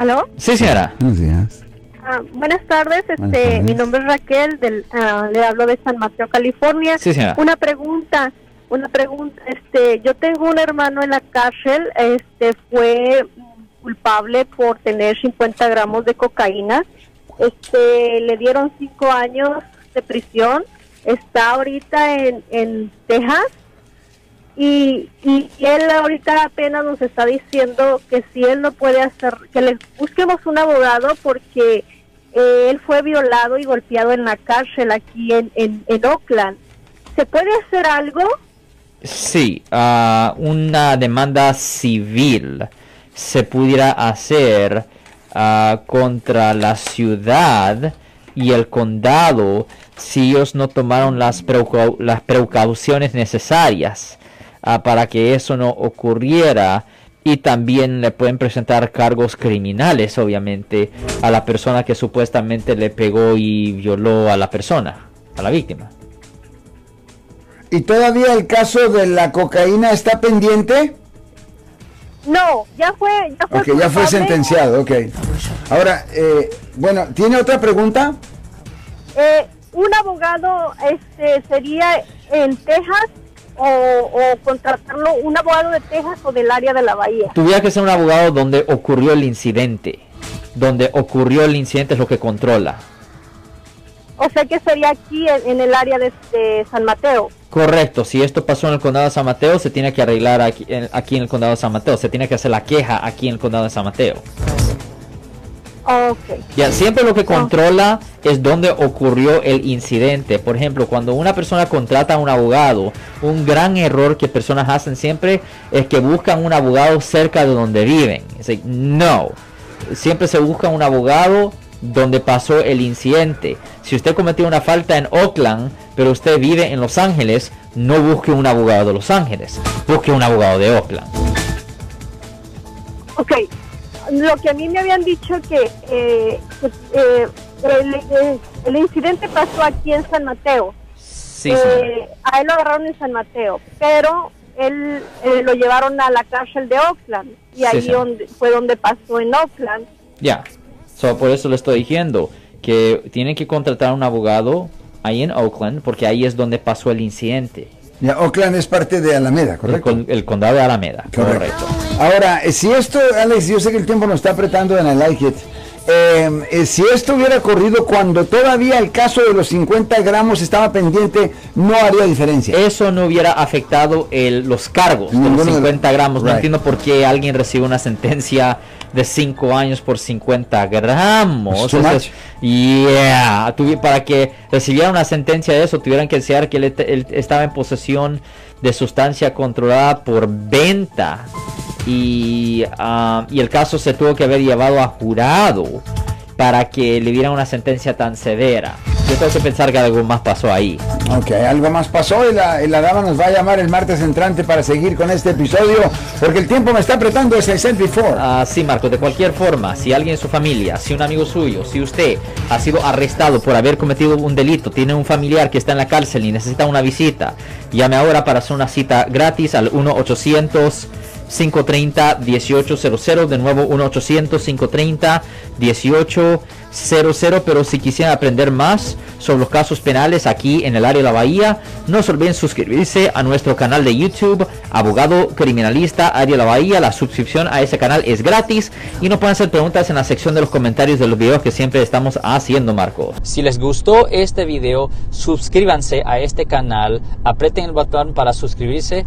¿Aló? Sí, señora. Buenos días. Ah, buenas tardes, Buenas este, tardes. mi nombre es Raquel, del, ah, le hablo de San Mateo, California. Sí, señora. Una pregunta, una pregunta, este, yo tengo un hermano en la cárcel, este, fue culpable por tener 50 gramos de cocaína, este, le dieron cinco años de prisión, está ahorita en, en Texas y, él ahorita apenas nos está diciendo que si él no puede hacer, que le busquemos un abogado porque eh, él fue violado y golpeado en la cárcel aquí en, Oakland. ¿Se puede hacer algo? Sí, ah, una demanda civil se pudiera hacer ah, contra la ciudad y el condado si ellos no tomaron las, precau- las precauciones necesarias ah, para que eso no ocurriera y también le pueden presentar cargos criminales obviamente a la persona que supuestamente le pegó y violó a la persona, a la víctima. ¿Y todavía el caso de la cocaína está pendiente? No, ya fue, ya fue. Ok, ya fue sentenciado, ok. Ahora, eh, bueno, ¿tiene otra pregunta? Eh, un abogado este sería en Texas o, o contratarlo un abogado de Texas o del área de la bahía. Tuviera que ser un abogado donde ocurrió el incidente. Donde ocurrió el incidente es lo que controla. O sea que sería aquí en, en el área de, de San Mateo. Correcto, si esto pasó en el condado de San Mateo, se tiene que arreglar aquí en, aquí en el condado de San Mateo. Se tiene que hacer la queja aquí en el condado de San Mateo. Ya, siempre lo que controla es donde ocurrió el incidente. Por ejemplo, cuando una persona contrata a un abogado, un gran error que personas hacen siempre es que buscan un abogado cerca de donde viven. No, siempre se busca un abogado donde pasó el incidente. Si usted cometió una falta en Oakland, pero usted vive en Los Ángeles, no busque un abogado de Los Ángeles, busque un abogado de Oakland. Ok. Lo que a mí me habían dicho que, eh, que, eh, el, eh, el incidente pasó aquí en San Mateo. Sí, Eh, a él lo agarraron en San Mateo, pero él lo llevaron a la cárcel de Oakland y Sí, ahí donde, fue donde pasó en Oakland. Ya, so, por eso le estoy diciendo que tienen que contratar a un abogado ahí en Oakland porque ahí es donde pasó el incidente. Ya, Oakland es parte de Alameda, ¿correcto? el condado de Alameda. Correcto. Correcto. Ahora, eh, si esto, Alex, yo sé que el tiempo nos está apretando en el like it. Eh, eh, si esto hubiera ocurrido cuando todavía el caso de los 50 gramos estaba pendiente, no haría diferencia. Eso no hubiera afectado el- los cargos de los de- 50 gramos. No Right. entiendo por qué alguien recibe una sentencia de 5 años por 50 gramos. It's too Eso much. es- yeah. Para que recibiera una sentencia de eso, tuvieran que enseñar que él estaba en posesión de sustancia controlada por venta. Y, ah, y el caso se tuvo que haber llevado a jurado para que le dieran una sentencia tan severa. Yo tengo que pensar que algo más pasó ahí. Ok, algo más pasó y la, la dama nos va a llamar el martes entrante para seguir con este episodio, porque el tiempo me está apretando, I said before. Ah, sí, Marco, de cualquier forma, si alguien en su familia, si un amigo suyo, si usted ha sido arrestado por haber cometido un delito, tiene un familiar que está en la cárcel y necesita una visita, llame ahora para hacer una cita gratis al 1-800-530-1800. De nuevo, 1-800-530-1800. Pero si quisieran aprender más sobre los casos penales aquí en el área de la Bahía, no se olviden suscribirse a nuestro canal de YouTube, Abogado Criminalista Área de la Bahía. La suscripción a ese canal es gratis y nos pueden hacer preguntas en la sección de los comentarios de los videos que siempre estamos haciendo, Marco. Si les gustó este video, suscríbanse a este canal, aprieten el botón para suscribirse